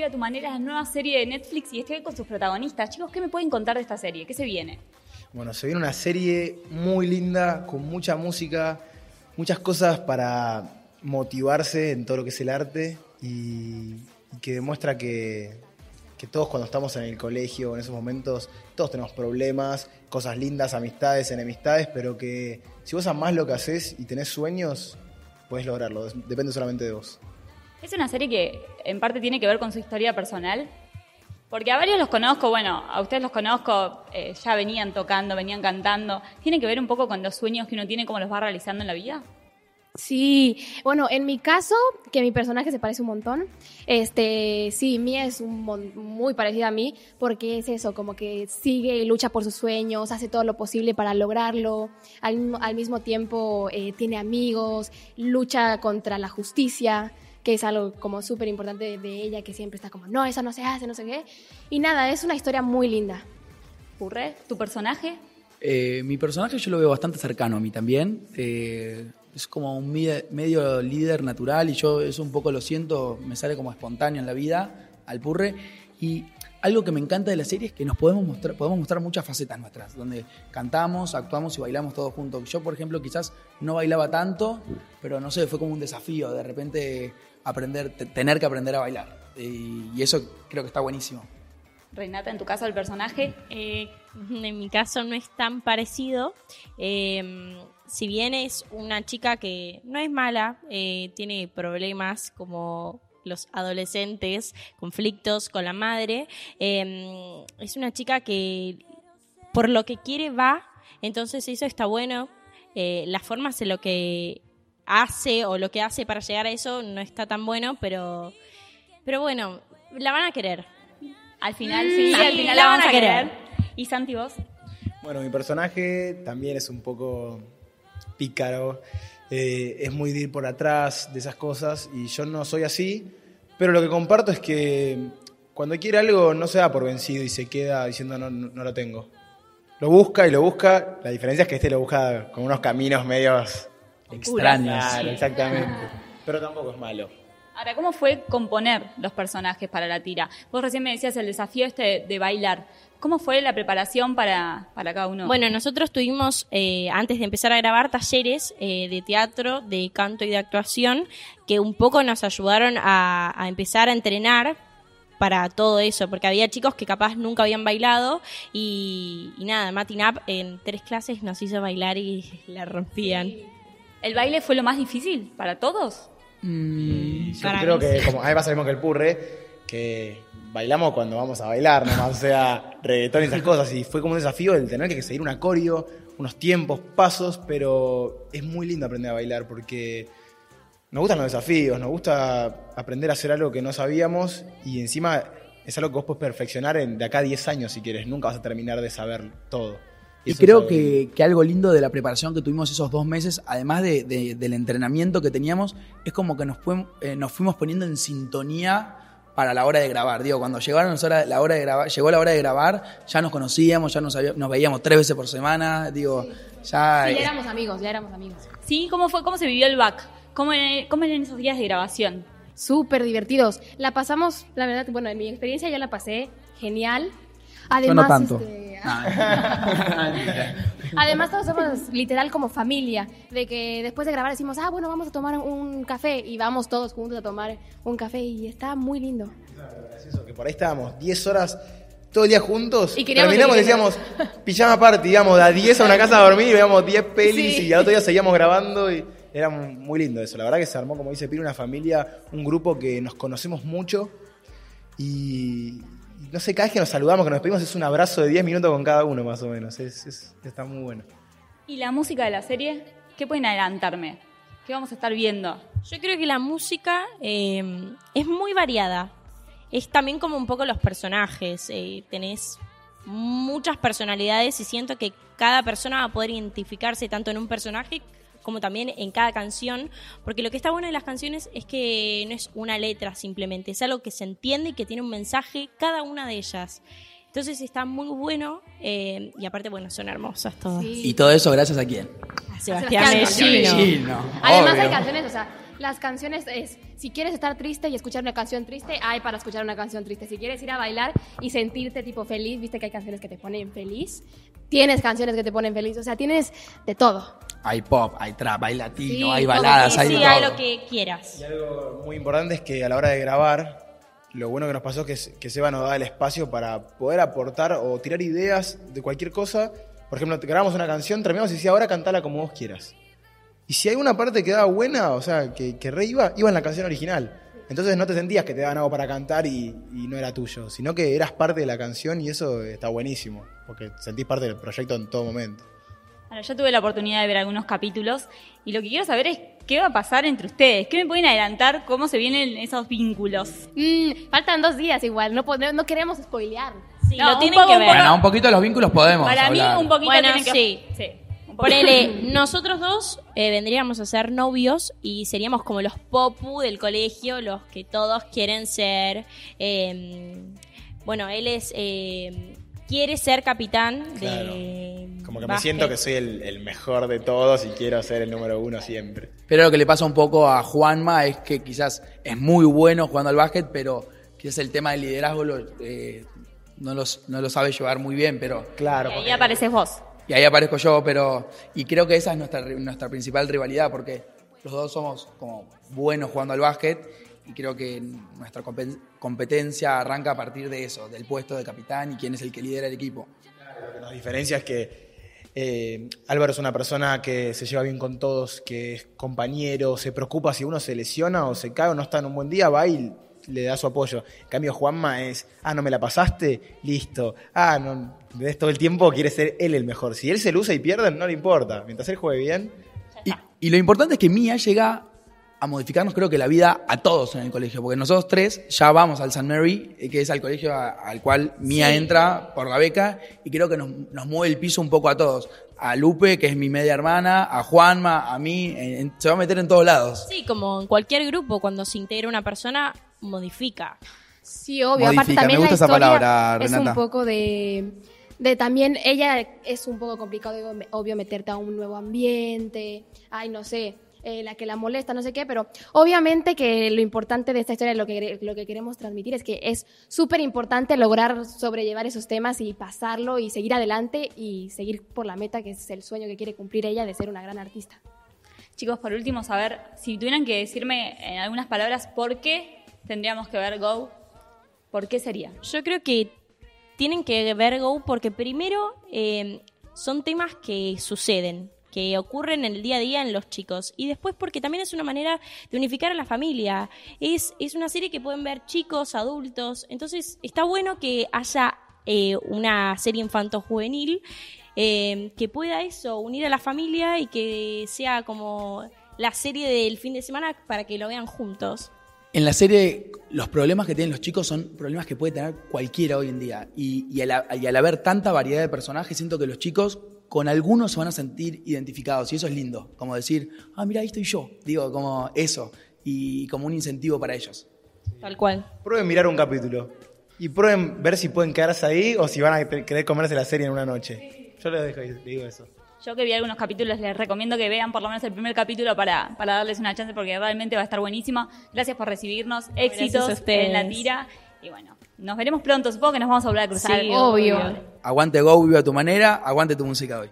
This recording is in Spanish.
Vive a tu manera, la nueva serie de Netflix y estoy con sus protagonistas. Chicos, ¿qué me pueden contar de esta serie? ¿Qué se viene? Bueno, se viene una serie muy linda, con mucha música, muchas cosas para motivarse en todo lo que es el arte y, y que demuestra que, que todos cuando estamos en el colegio, en esos momentos, todos tenemos problemas, cosas lindas, amistades, enemistades, pero que si vos amás lo que haces y tenés sueños, puedes lograrlo, depende solamente de vos. Es una serie que en parte tiene que ver con su historia personal, porque a varios los conozco, bueno, a ustedes los conozco, eh, ya venían tocando, venían cantando. ¿Tiene que ver un poco con los sueños que uno tiene, cómo los va realizando en la vida? Sí, bueno, en mi caso, que mi personaje se parece un montón, este, sí, Mía es un muy parecida a mí, porque es eso, como que sigue y lucha por sus sueños, hace todo lo posible para lograrlo, al, mismo- al mismo tiempo eh, tiene amigos, lucha contra la justicia, que es algo como súper importante de, de ella, que siempre está como, no, eso no se hace, no sé qué, y nada, es una historia muy linda. ¿Purre? ¿Tu personaje? Eh, mi personaje yo lo veo bastante cercano a mí también. Eh, es como un medio líder natural y yo eso un poco lo siento, me sale como espontáneo en la vida, al purre. Y algo que me encanta de la serie es que nos podemos mostrar, podemos mostrar muchas facetas nuestras, donde cantamos, actuamos y bailamos todos juntos. Yo, por ejemplo, quizás no bailaba tanto, pero no sé, fue como un desafío de repente aprender, te- tener que aprender a bailar. Y, eso creo que está buenísimo. Renata, en tu caso, el personaje. Eh, en mi caso no es tan parecido. Eh, si bien es una chica que no es mala, eh, tiene problemas como los adolescentes, conflictos con la madre, eh, es una chica que por lo que quiere va, entonces eso está bueno. Eh, las formas de lo que hace o lo que hace para llegar a eso no está tan bueno, pero, pero bueno, la van a querer. Al final, sí, Sí, al final la van a a querer. querer. ¿Y Santi, vos? Bueno, mi personaje también es un poco pícaro, eh, es muy de ir por atrás de esas cosas y yo no soy así, pero lo que comparto es que cuando quiere algo no se da por vencido y se queda diciendo no, no, no lo tengo. Lo busca y lo busca, la diferencia es que este lo busca con unos caminos medios Extraños. Claro, exactamente. Pero tampoco es malo. Ahora, ¿cómo fue componer los personajes para la tira? Vos recién me decías el desafío este de, bailar. ¿Cómo fue la preparación para, para cada uno? Bueno, nosotros tuvimos, eh, antes de empezar a grabar, talleres eh, de teatro, de canto y de actuación, que un poco nos ayudaron a, a empezar a entrenar para todo eso, porque había chicos que capaz nunca habían bailado y, y nada, Matinap en tres clases nos hizo bailar y la rompían. ¿El baile fue lo más difícil para todos? Yo Para creo mí que, como a mí me pasa lo mismo que el purre, que bailamos cuando vamos a bailar, nomás, o sea, reggaetón y esas cosas. Y fue como un desafío el tener que seguir un acorio, unos tiempos, pasos, pero es muy lindo aprender a bailar porque nos gustan los desafíos, nos gusta aprender a hacer algo que no sabíamos y encima es algo que vos puedes perfeccionar en, de acá a 10 años si quieres. Nunca vas a terminar de saber todo. Y eso creo que, que algo lindo de la preparación que tuvimos esos dos meses, además de- de- del entrenamiento que teníamos, es como que nos, fue- eh, nos fuimos poniendo en sintonía para la hora de grabar. Digo, cuando llegaron las horas- la hora de grabar, llegó la hora de grabar, ya nos conocíamos, ya nos, había- nos veíamos tres veces por semana. Digo, ya. Sí, ya éramos amigos, ya éramos amigos. Sí, ¿cómo fue? ¿Cómo se vivió el back? ¿Cómo, cómo eran esos días de grabación? Súper divertidos. La pasamos, la verdad, bueno, en mi experiencia yo la pasé genial. yo Además, no tanto. este. Además, todos somos literal como familia, de que después de grabar decimos, ah, bueno, vamos a tomar un café y vamos todos juntos a tomar un café y está muy lindo. Es eso, que por ahí estábamos 10 horas todo el día juntos. Y queríamos terminamos y decíamos, pijama party, íbamos de a 10 a una casa a dormir y veíamos 10 pelis Sí. y al otro día seguíamos grabando y era muy lindo eso. La verdad que se armó, como dice Piri, una familia, un grupo que nos conocemos mucho y no sé, cada vez que nos saludamos, que nos despedimos es un abrazo de 10 minutos con cada uno más o menos. Es, es- está muy bueno. ¿Y la música de la serie? ¿Qué pueden adelantarme? ¿Qué vamos a estar viendo? Yo creo que la música eh, es muy variada. Es también como un poco los personajes. eh, tenés muchas personalidades y siento que cada persona va a poder identificarse tanto en un personaje como también en cada canción, porque lo que está bueno de las canciones es que no es una letra simplemente, es algo que se entiende y que tiene un mensaje cada una de ellas. Entonces está muy bueno eh, y aparte, bueno, son hermosas todas. Y todo eso gracias a quién? A Sebastián Sebastián Mellino. Mellino, Además obvio. hay canciones, o sea, Las canciones es, si quieres estar triste y escuchar una canción triste, hay para escuchar una canción triste. Si quieres ir a bailar y sentirte tipo feliz, viste que hay canciones que te ponen feliz, tienes canciones que te ponen feliz, o sea, tienes de todo. Hay pop, hay trap, hay latino, Sí, hay baladas, hay sí, hay lo que quieras. Y algo muy importante es que a la hora de grabar, lo bueno que nos pasó es que, se- que Seba nos da el espacio para poder aportar o tirar ideas de cualquier cosa. Por ejemplo, grabamos una canción, terminamos y decía, ahora cantala como vos quieras. Y si hay una parte que daba buena, o sea, que, que re iba, iba en la canción original. Entonces no te sentías que te daban algo para cantar y, y no era tuyo, sino que eras parte de la canción y eso está buenísimo, porque sentís parte del proyecto en todo momento. Bueno, yo tuve la oportunidad de ver algunos capítulos y lo que quiero saber es qué va a pasar entre ustedes. ¿Qué me pueden adelantar? ¿Cómo se vienen esos vínculos? Mm, faltan dos días igual, no, no queremos spoilear. Sí, No, lo tienen poco, que ver. Bueno, un poquito de los vínculos podemos Para hablar. mí un poquito Bueno, tienen que... sí. sí. Ponele, nosotros dos eh, vendríamos a ser novios y seríamos como los popu del colegio, los que todos quieren ser. eh, bueno, él es. eh, quiere ser capitán de. Como que me siento que soy el, el mejor de todos y quiero ser el número uno siempre. Pero lo que le pasa un poco a Juanma es que quizás es muy bueno jugando al básquet, pero quizás el tema del liderazgo lo, eh, no, los- no lo sabe llevar muy bien, pero Claro. Y ahí porque- apareces vos. y ahí aparezco yo, pero y creo que esa es nuestra, nuestra principal rivalidad, porque los dos somos como buenos jugando al básquet y creo que nuestra compe- competencia arranca a partir de eso, del puesto de capitán y quién es el que lidera el equipo. Lo que nos diferencia es que eh, Álvaro es una persona que se lleva bien con todos, que es compañero, se preocupa si uno se lesiona o se cae o no está en un buen día, va y le da su apoyo. En cambio, Juanma es, ah, no me la pasaste, listo. Ah, no, ves todo el tiempo quiere ser él el mejor. Si él se luce y pierden, no le importa. Mientras él juegue bien, Y, y lo importante es que Mía llega a modificarnos, creo que la vida a todos en el colegio, porque nosotros tres ya vamos al St. Mary, eh, que es al colegio a- al cual Mía entra por la beca, y creo que nos, nos mueve el piso un poco a todos. A Lupe, que es mi media hermana, a Juanma, a mí, en- en- se va a meter en todos lados. Sí, como en cualquier grupo, cuando se integra una persona, modifica. Sí, obvio. Modifica, Aparte también me gusta la esa historia palabra, es un poco de, de también ella es un poco complicado, digo, obvio meterte a un nuevo ambiente, ay no sé, eh, la que la molesta, no sé qué, pero obviamente que lo importante de esta historia, lo que lo que queremos transmitir es que es súper importante lograr sobrellevar esos temas y pasarlo y seguir adelante y seguir por la meta que es el sueño que quiere cumplir ella de ser una gran artista. Chicos, por último, saber si tuvieran que decirme en algunas palabras por qué tendríamos que ver Go, ¿por qué sería? Yo creo que tienen que ver Go porque primero eh, son temas que suceden, que ocurren en el día a día en los chicos. Y después porque también es una manera de unificar a la familia. Es, es una serie que pueden ver chicos, adultos. Entonces está bueno que haya eh, una serie infanto-juvenil eh, que pueda eso, unir a la familia y que sea como la serie del fin de semana para que lo vean juntos. En la serie, los problemas que tienen los chicos son problemas que puede tener cualquiera hoy en día. Y, y al, y al haber tanta variedad de personajes, siento que los chicos con algunos se van a sentir identificados. Y eso es lindo. Como decir, ah, mira, ahí estoy yo. Digo, como eso. Y como un incentivo para ellos. Tal cual. prueben mirar un capítulo. Y prueben ver si pueden quedarse ahí o si van a querer comerse la serie en una noche. Yo les dejo, les digo eso. Yo que vi algunos capítulos, les recomiendo que vean por lo menos el primer capítulo para, para darles una chance porque realmente va a estar buenísimo. Gracias por recibirnos, éxitos en la tira. Y bueno, nos veremos pronto, supongo que nos vamos a volver a cruzar. Sí, Obvio. Aguante Go, viva a tu manera, aguante tu música hoy.